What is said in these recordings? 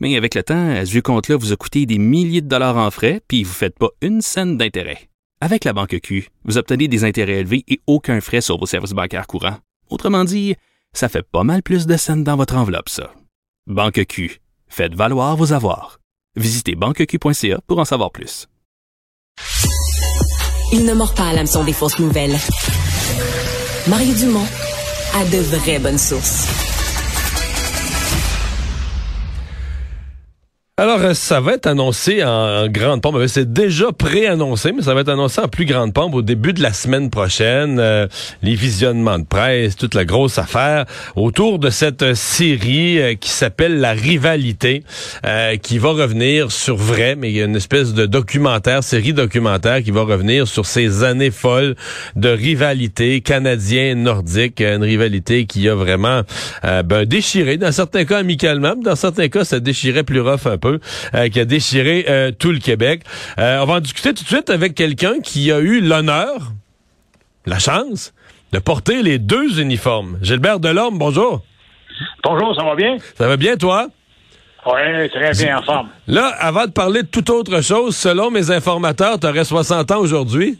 Mais avec le temps, ce vieux compte-là vous a coûté des milliers de dollars en frais, puis vous ne faites pas une scène d'intérêt. Avec la Banque Q, vous obtenez des intérêts élevés et aucun frais sur vos services bancaires courants. Autrement dit, ça fait pas mal plus de scènes dans votre enveloppe, ça. Banque Q, faites valoir vos avoirs. Visitez banqueq.ca pour en savoir plus. Il ne mord pas à l'hameçon des fausses nouvelles. Mario Dumont a de vraies bonnes sources. Alors, euh, ça va être annoncé en grande pompe. C'est déjà pré-annoncé, mais ça va être annoncé en plus grande pompe au début de la semaine prochaine. Euh, les visionnements de presse, toute la grosse affaire autour de cette euh, série qui s'appelle La Rivalité, qui va revenir sur vrai, mais il y a une espèce de documentaire, série documentaire qui va revenir sur ces années folles de rivalité canadien-nordique, une rivalité qui a vraiment ben, déchiré, dans certains cas amicalement, dans certains cas ça déchirait plus rough un peu. Euh, qui a déchiré euh, tout le Québec. Euh, on va en discuter tout de suite avec quelqu'un qui a eu l'honneur, la chance, de porter les deux uniformes. Gilbert Delorme, bonjour. Bonjour, ça va bien? Ça va bien, toi? Oui, très bien en forme. Là, avant de parler de toute autre chose, selon mes informateurs, tu aurais 60 ans aujourd'hui.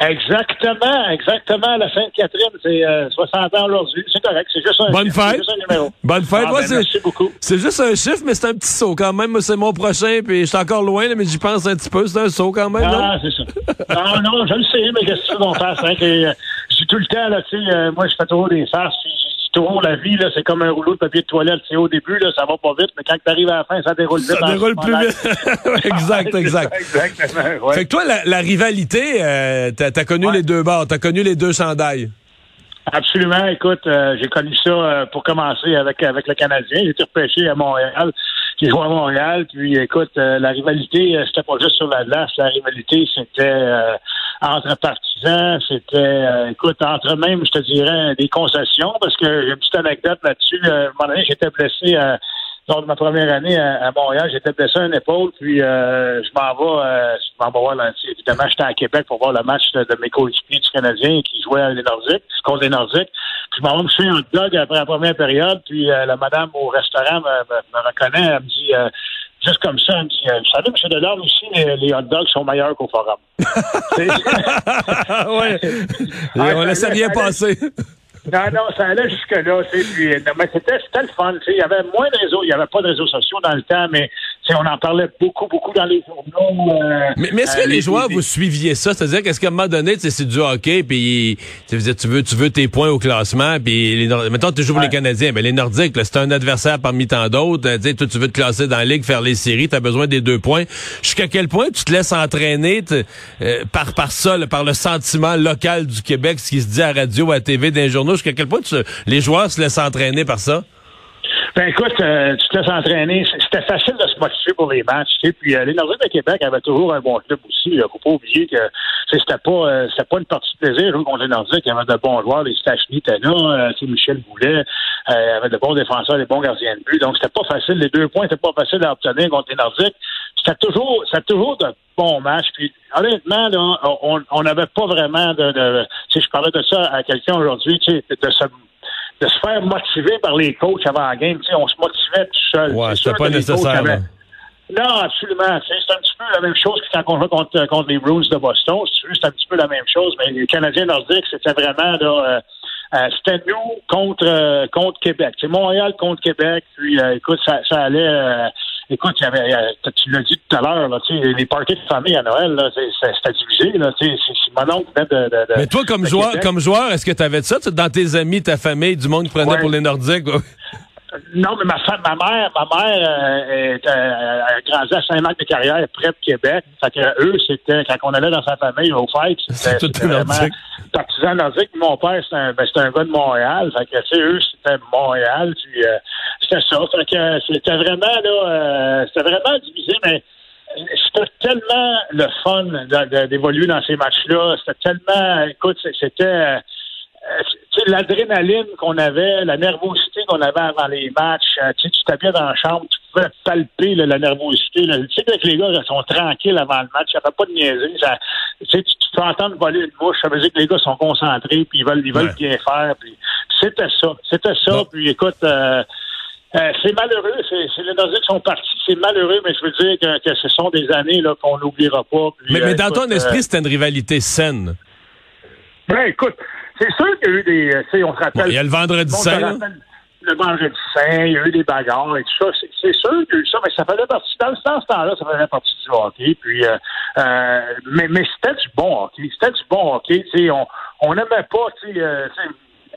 Exactement, exactement. La Sainte-Catherine, c'est 60 euh, ans aujourd'hui. C'est correct. C'est juste un Bonne fête. Juste un numéro. Bonne fête. Ah, Moi, ben, c'est, merci beaucoup. C'est juste un chiffre, mais c'est un petit saut quand même. C'est mon prochain, puis je suis encore loin, là, mais j'y pense un petit peu. C'est un saut quand même. Ah, c'est ça. non, non, je le sais, mais qu'est-ce que tu veux qu'on fasse? Hein, que, euh, j'ai tout le temps, là, tu sais, euh, moi, je fais toujours des farces la vie, là, c'est comme un rouleau de papier de toilette. C'est au début, là, ça va pas vite, mais quand tu arrives à la fin, ça déroule vite. Ça déroule plus vite. exact, exact. Exactement. Ouais. Fait que toi, la, la rivalité, euh, t'as as connu Ouais. les deux bords, t'as connu les deux chandails. Absolument. Écoute, euh, j'ai connu ça euh, pour commencer avec avec le Canadien. J'ai été repêché à Montréal. J'ai joué à Montréal. Puis, écoute, euh, la rivalité, c'était pas juste sur la glace. La rivalité, c'était entre partisans. C'était, euh, écoute, entre même, je te dirais, des concessions. Parce que j'ai une petite anecdote là-dessus. Euh, à un j'étais blessé à lors de ma première année à, Montréal, j'étais blessé à une épaule, puis euh, je m'en vais, euh, je m'en vais voir, là, évidemment, j'étais à Québec pour voir le match de, mes coéquipiers du Canadien qui jouaient à les Nordiques, contre les Nordiques. Puis je m'en vais me faire un dog après la première période, puis euh, la madame au restaurant me, me reconnaît, elle me dit, euh, juste comme ça, elle me dit, euh, vous savez, M. Delorme, ici, les, les hot dogs sont meilleurs qu'au forum. Ouais. Et Ah, on laissait allait. passer. Non, non, ça allait jusque-là. Puis, non, mais c'était, c'était le fun. Il y avait moins de réseaux. Il n'y avait pas de réseaux sociaux dans le temps, mais on en parlait beaucoup, beaucoup dans les journaux. euh, Mais, mais est-ce que euh, les joueurs, vous suiviez ça? C'est-à-dire qu'est-ce qu'à un moment donné, c'est du hockey, puis tu veux, tu veux, tu veux tes points au classement, puis les, Nord- mettons, tu joues pour Ouais. les Canadiens, ben les Nordiques, c'est un adversaire parmi tant d'autres. euh, Tu toi, tu veux te classer dans la ligue, faire les séries, tu as besoin des deux points. Jusqu'à quel point tu te laisses entraîner euh, par, par ça, par le sentiment local du Québec, ce qui se dit à la radio, à la TV, dans les journaux, jusqu'à quel point tu- les joueurs se laissent entraîner par ça? Ben écoute, euh, tu te laisses entraîner. C'était facile de se motiver pour les matchs. Tu sais. Puis euh, les Nordiques de Québec avaient toujours un bon club aussi. Il faut pas oublier que c'était pas euh, c'était pas une partie de plaisir jouer contre. Il y avait de bons joueurs. Les Stachny là. Euh, Michel Boulet. Euh, avait de bons défenseurs, des bons gardiens de but. Donc c'était pas facile. Les deux points c'était pas facile à obtenir contre les Nordiques. C'était toujours c'était toujours de bons matchs. Puis honnêtement, là, on on n'avait pas vraiment de, de sais, je parlais de ça à quelqu'un aujourd'hui, tu sais, de se de se faire motiver par les coachs avant la game. Tu sais, on se motivait tout seul. Ouais, c'était pas nécessaire, avaient-. Non, absolument. C'est un petit peu la même chose que quand on joue contre, contre les Bruins de Boston. Si tu veux, C'est un petit peu la même chose, mais les Canadiens nordiques, c'était vraiment là, euh, euh, c'était nous contre euh, contre Québec. C'est Montréal contre Québec. Puis euh, écoute, ça, ça allait. Écoute, il y avait, tu l'as dit tout à l'heure, tu sais, les parties de famille à Noël, c'était divisé. Là, tu sais, c'est- c'est mon oncle venait de, de, de- Mais toi, comme de joueur, Québec. comme joueur, est-ce que tu avais ça tu sais, dans tes amis, ta famille, du monde qui prenait Ouais. pour les Nordiques? Non, mais ma femme, ma mère, ma mère euh, est, euh, a grandi à Saint-Marc-de-Carrière, près de Québec. Fait que eux, c'était quand on allait dans sa famille fêtes, C'est c'était vraiment nordique. partisan nordique. Mon père, c'était un, ben, c'était un gars de Montréal. Fait que tu sais, eux, c'était Montréal. Puis euh, c'était ça. Fait que c'était vraiment là, euh, c'était vraiment divisé, mais c'était tellement le fun d'évoluer dans ces matchs-là. C'était tellement, écoute, c'était euh, l'adrénaline qu'on avait, la nervosité qu'on avait avant les matchs. Euh, tu t'habitais dans la chambre, tu pouvais palper la nervosité. Tu sais, que les gars sont tranquilles avant le match, il n'y avait pas de niaiserie. tu, peux entendre voler une bouche, ça veut dire que les gars sont concentrés, puis ils veulent, ils veulent bien faire. C'était ça, c'était ça. Puis écoute, euh, c'est malheureux, c'est les Nordiques sont partis, c'est malheureux, mais je veux dire que, ce sont des années là qu'on n'oubliera pas. mais, mais dans ton esprit, c'était une rivalité saine. Ben écoute, c'est sûr qu'il y a eu des. Euh, on se rappelle. il y a le vendredi saint. Le vendredi saint, il y a eu des bagarres et tout ça. C'est sûr qu'il y a eu ça, mais ça faisait partie. Dans, ce temps-là, ça faisait partie du hockey. Puis, euh, euh, mais mais c'était du bon hockey. C'était du bon hockey. On on n'aimait pas. Euh,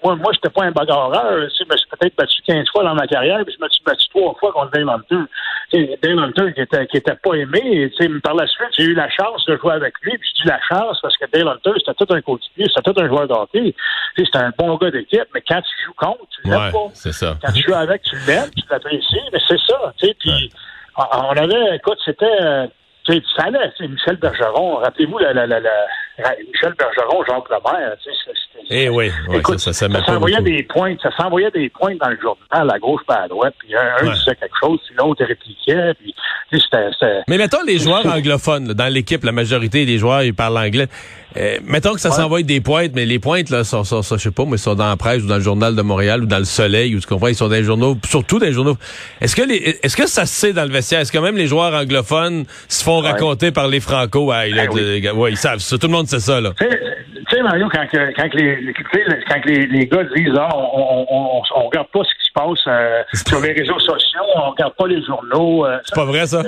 moi, moi j'étais pas un bagarreur. Je me suis peut-être battu 15 fois dans ma carrière, puis je me suis battu trois fois contre Dale Hunter. Dale Hunter qui était, qui était pas aimé. par la suite, j'ai eu la chance de jouer avec lui, puis je dis la chance parce que Dale Hunter, c'était tout un coéquipier, c'était tout un joueur d'hockey. C'était un bon gars d'équipe, mais quand tu joues contre, tu l'aimes pas. C'est ça. Quand tu joues avec, tu l'aimes, tu l'apprécies, mais c'est ça. Puis on avait, écoute, c'était euh, ça allait, Michel Bergeron, rappelez-vous la, la, la, Michel Bergeron, Jacques Lemaire, eh oui, écoute, ça, ça, ça s'envoyait des pointes, ça s'envoyait des pointes dans le journal, à gauche pas à droite, puis un, disait quelque chose, puis l'autre répliquait, puis Mais mettons les joueurs anglophones, dans l'équipe, la majorité des joueurs, ils parlent anglais. Euh, mettons que ça s'envoie des pointes, mais les pointes, là, sont, sont, je sais pas, mais sont dans la presse ou dans le journal de Montréal ou dans le Soleil, ou tu comprends, ils sont dans les journaux, surtout dans les journaux. Est-ce que les, est-ce que ça se sait dans le vestiaire? Est-ce que même les joueurs anglophones se font raconter par les Franco? Ouais, ben ils savent ça. Tout le monde sait ça, là. Tu sais, Mario, quand, quand, les, quand les, les, gars disent, ah, on, on, on, regarde pas ce se passe euh, sur les réseaux sociaux, on regarde pas les journaux. Euh, c'est pas vrai, ça?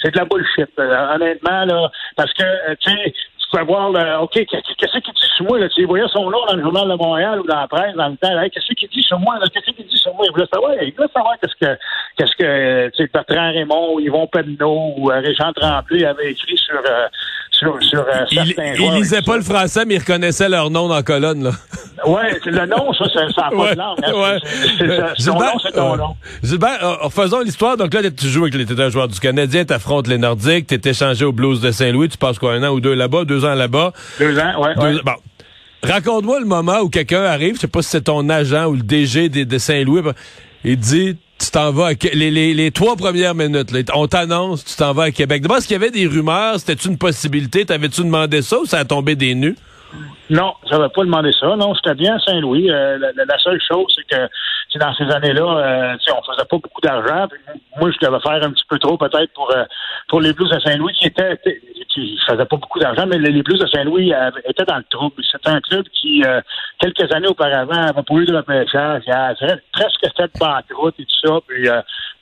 C'est de la bullshit, honnêtement, là. Parce que, tu sais, pouvais voir, OK, qu'est-ce qu'il dit sur moi? Là? Tu voyais son nom dans le journal de Montréal ou dans la presse dans le temps. qu'est-ce qu'il dit sur moi? Qu'est-ce qu'il dit sur moi? Il voulait savoir, il voulait savoir qu'est-ce que, qu'est-ce que tu sais, Bertrand Raymond ou Yvon Penneau ou euh, Régent Tremblay avaient écrit sur, euh, sur, sur euh, certains il, lisait pas le français, mais il reconnaissait leur nom dans la colonne. Là. Ouais, le nom, ça, ça n'a pas de langue. Hein. Ouais. C'est, nom, c'est ton nom. Gilbert, faisons l'histoire. Donc là, tu joues avec les un joueur du Canadien, tu affrontes les Nordiques, tu es échangé au Blues de Saint-Louis, tu passes quoi, un an ou deux là-bas, deux ans là-bas? Deux ans, ouais. Bon. Raconte-moi le moment où quelqu'un arrive, je sais pas si c'est ton agent ou le DG de, Saint-Louis, il dit t'en vas à les, les, trois premières minutes, on t'annonce, tu t'en vas à Québec. D'abord, est-ce qu'il y avait des rumeurs? C'était une possibilité? T'avais-tu demandé ça ou ça a tombé des nues? Non, j'avais pas demandé ça. Non, c'était bien Saint-Louis. Euh, la, seule chose, c'est que dans ces années-là, euh, on faisait pas beaucoup d'argent. Moi, je devais faire un petit peu trop peut-être pour euh, pour les Blues de Saint-Louis qui étaient qui faisaient pas beaucoup d'argent, mais les Blues de Saint-Louis étaient dans le trouble. C'était un club qui, quelques années auparavant, avait pas eu de repêchage, il avait presque fait de banqueroute et tout ça. Puis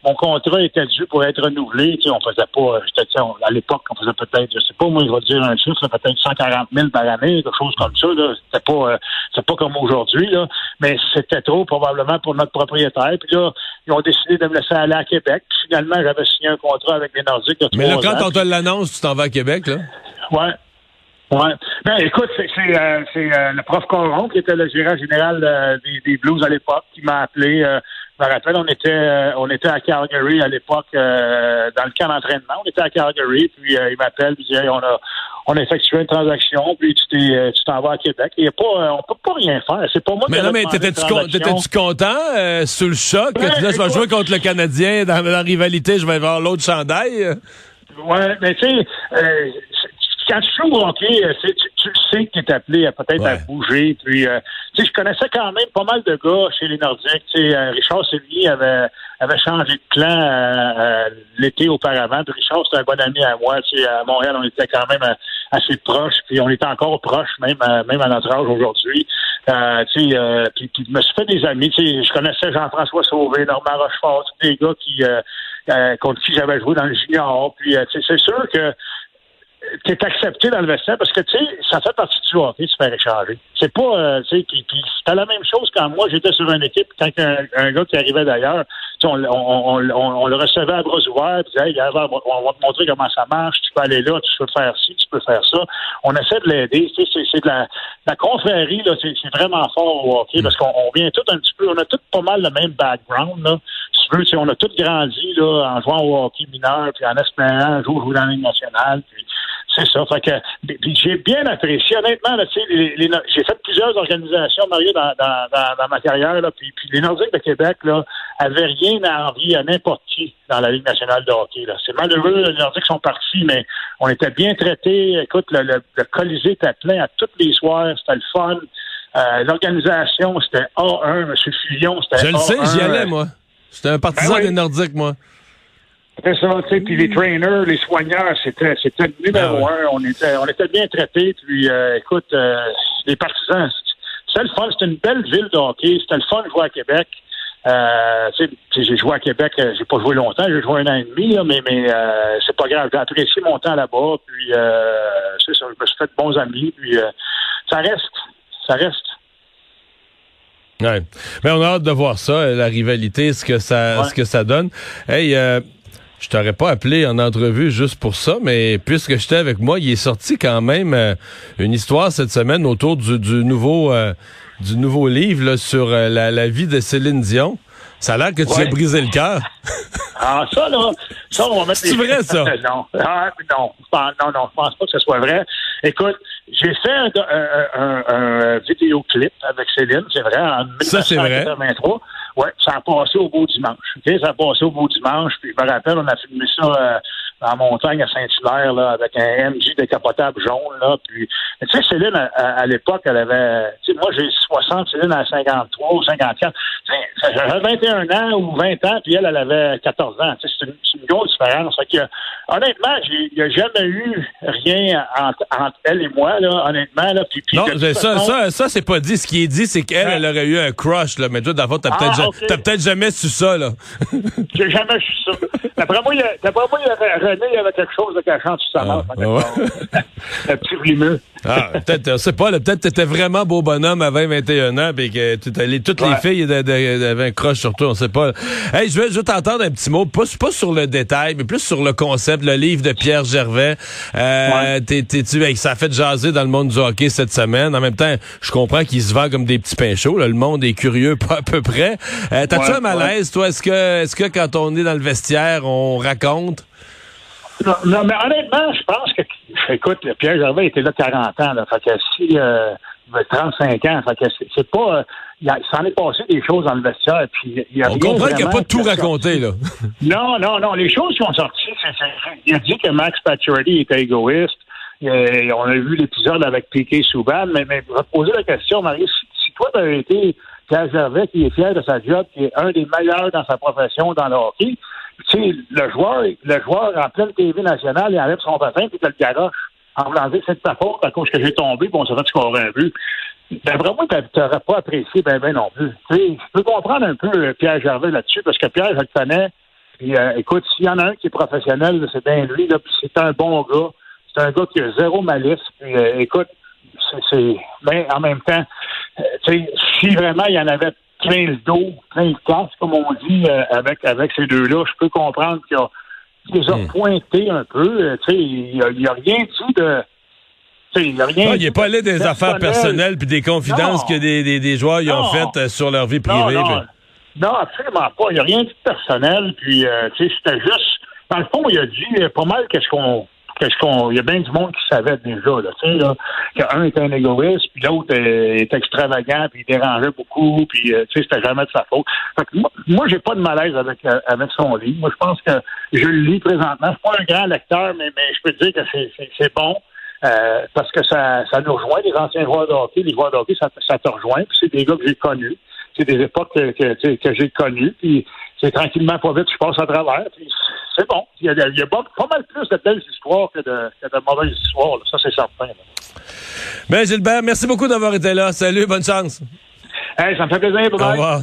mon contrat était dû pour être renouvelé. Tu sais, on faisait pas, euh, à l'époque, on faisait peut-être, je sais pas, moi, je vais dire un chiffre, peut-être 140 000 par année, quelque chose comme ça. Là. C'était pas, euh, pas comme aujourd'hui, là. Mais c'était trop, probablement, pour notre propriétaire. Puis là, ils ont décidé de me laisser aller à Québec. Puis finalement, j'avais signé un contrat avec les Nordiques. Mais là, quand on te l'annonce, tu t'en vas à Québec, là? Ouais. Ouais. Ben, écoute, c'est, c'est, euh, le prof Coron, qui était le gérant général des, des, Blues à l'époque, qui m'a appelé je me rappelle, on était, euh, on était à Calgary à l'époque, euh, dans le camp d'entraînement. On était à Calgary, puis euh, il m'appelle, puis dit, on a, on a effectué une transaction, puis tu t'es, tu t'en vas à Québec. Il y a pas, on peut pas rien faire. C'est pas moi mais non, mais t'étais-tu, t'étais-tu content, sous le choc, que tu je vais jouer contre le Canadien dans la rivalité, je vais voir l'autre chandail? Ouais, mais tu sais, quand tu joues au hockey, euh, tu, tu le sais que tu es appelé à peut-être à bouger. Puis, euh, tu sais, je connaissais quand même pas mal de gars chez les Nordiques. Tu sais, euh, Richard Sévigny avait, avait changé de clan l'été auparavant. Puis Richard, c'était un bon ami à moi. Tu sais, à Montréal, on était quand même assez proches. Puis on était encore proches, même, même à notre âge aujourd'hui. Euh, tu sais, puis, puis, je me suis fait des amis. Tu sais, je connaissais Jean-François Sauvé, Normand Rochefort, tous des gars qui contre qui j'avais joué dans le junior. Puis, c'est sûr que tu es accepté dans le vestiaire parce que, tu sais, ça fait partie du hockey de se faire échanger. C'est pas, euh, tu sais, puis, c'était la même chose quand moi, j'étais sur une équipe, quand un, gars qui arrivait d'ailleurs, on, on, on, le recevait à bras ouverts, puis hey, on va te montrer comment ça marche, tu peux aller là, tu peux faire ci, tu peux faire ça. On essaie de l'aider, tu sais, c'est de la, la confrérie, là, c'est vraiment fort au hockey, parce qu'on vient tout un petit peu, on a tout pas mal le même background, là tu veux, on a tous grandi là, en jouant au hockey mineur, puis en espérant un jour jouer dans la Ligue nationale. Puis c'est ça. Fait que j'ai bien apprécié. Honnêtement, là, les, les, j'ai fait plusieurs organisations, Mario, dans, dans, dans, ma carrière. Là, puis, puis, les Nordiques de Québec là, avaient rien à envier à n'importe qui dans la Ligue nationale de hockey. Là. C'est malheureux, les Nordiques sont partis, mais on était bien traités. Écoute, le, le, le Colisée était plein à tous les soirs. C'était le fun. Euh, L'organisation, c'était A1. M. Fillon, c'était Je le sais, j'y allais, moi. J'étais un partisan ben des Nordiques, moi. C'était ça, tu sais, puis les trainers, les soigneurs, c'était c'était le numéro ah un. On était on était bien traités. Puis euh, écoute, euh, les partisans, c'était le fun. C'était une belle ville de hockey. C'était le fun de jouer à Québec. Euh, j'ai joué à Québec, j'ai pas joué longtemps, j'ai joué un an et demi, là, mais, mais euh, c'est pas grave. J'ai apprécié mon temps là-bas, puis euh, c'est ça, je me suis fait de bons amis, puis ça reste, ça reste. Ouais. Mais on a hâte de voir ça, la rivalité, ce que ça, ce que ça donne. Hey, je t'aurais pas appelé en entrevue juste pour ça, mais puisque j'étais avec moi, il est sorti quand même euh, une histoire cette semaine autour du, nouveau euh, du nouveau livre sur euh, la, vie de Céline Dion. Ça a l'air que tu as brisé le cœur. ah, ça, là, ça, on va mettre C'est vrai, ça? non. Ah, non, non, non, je pense pas que ce soit vrai. Écoute, j'ai fait un, un, vidéoclip avec Céline, c'est vrai, en 1983. Oui, ça a passé au beau dimanche. Ça a passé au beau dimanche. Puis je me rappelle, on a filmé ça euh, en montagne à Saint-Hilaire, là, avec un MJ décapotable jaune, là. Puis, tu sais, Céline, à, l'époque, elle avait, tu sais, moi, j'ai 60, Céline à 53 ou 54. J'avais 21 ans ou 20 ans, puis elle, elle avait 14 ans. C'est une, une, grosse différence. Fait que, honnêtement, il n'y a jamais eu rien entre, elle et moi, là, honnêtement, là. Puis, non, ça, ça, ça, c'est pas dit. Ce qui est dit, c'est qu'elle, elle aurait eu un crush, là. Mais toi, d'abord, t'as peut-être, ah, peut-être jamais su ça, là. j'ai jamais su ça. D'après moi, il y a, il y avait quelque chose de cachant sur sa. Ah, un petit. Ah, peut-être, c'est pas, peut-être t'étais vraiment beau bonhomme à 20, 21 ans, puis que toutes les filles avaient un croche sur toi, on sait pas. Hey, je vais, je t'entendre un petit mot, pas, pas sur le détail, mais plus sur le concept, le livre de Pierre Gervais. Euh, t'es, t'es, tu, ça a fait jaser dans le monde du hockey cette semaine. En même temps, je comprends qu'il se vend comme des petits pains chauds, Le monde est curieux, pas à peu près. Euh, t'as-tu un malaise, toi? Est-ce que, est-ce que quand on est dans le vestiaire, on raconte? Non, mais honnêtement, je pense que, écoute, Pierre Gervais était là 40 ans, là, fait que si, euh, 35 ans, fait que c'est pas, euh, il s'en est passé des choses dans le vestiaire, puis il y a On comprend qu'il n'y a pas tout raconté, là. non, non, non, les choses qui ont sorti, c'est, il a dit que Max Pacioretty était égoïste, et on a vu l'épisode avec Piquet Souban, mais, mais je vais te poser la question, Marie, si, si toi, tu été Pierre Gervais, qui est fier de sa job, qui est un des meilleurs dans sa profession dans le hockey, tu sais, le joueur, le joueur en pleine TV nationale, il enlève son patin puis il le garoche. En voulant dire c'est de ta faute à cause que j'ai tombé, bon, on s'est fait scorer un but. Ben, vraiment, tu n'aurais pas apprécié ben, ben non plus. Tu sais, je peux comprendre un peu euh, Pierre Gervais là-dessus, parce que Pierre, je le connais. Puis, euh, écoute, s'il y en a un qui est professionnel, c'est bien lui, là, puis c'est un bon gars. C'est un gars qui a zéro malice. Puis, euh, écoute, c'est. Ben, en même temps, tu sais, si vraiment il y en avait plein le dos, plein le comme on dit, euh, avec, avec ces deux-là. Je peux comprendre qu'il a, les a hmm. pointés un peu. Euh, tu sais, il n'y a, rien dit de. Il n'est pas allé des affaires personnelles puis des confidences que des, des, des joueurs y ont faites euh, sur leur vie privée. Non, absolument pas. Il n'y a rien de personnel. Puis, tu sais, c'était juste. Dans le fond, il a dit pas mal qu'est-ce qu'on qu'est-ce qu'on. Il y a bien du monde qui savait déjà, là, tu sais, là, qu'un était un égoïste, puis l'autre est extravagant, puis il dérangeait beaucoup, puis euh, tu sais, c'était jamais de sa faute. Fait que moi, moi j'ai pas de malaise avec euh, avec son livre. Moi, je pense que je le lis présentement. Je suis pas un grand lecteur, mais, mais je peux te dire que c'est bon. Euh, parce que ça, ça nous rejoint, les anciens joueurs de les joueurs de ça, ça te rejoint, puis c'est des gars que j'ai connus. C'est des époques que, que, que j'ai connues, c'est tranquillement pas vite, je passe à travers. C'est bon. Il y a, il y a pas, mal plus de belles histoires que de, que de mauvaises histoires. Ça, c'est certain. Ben, Gilbert, merci beaucoup d'avoir été là. Salut, bonne chance. Hey, ça me fait plaisir. Bye Au revoir.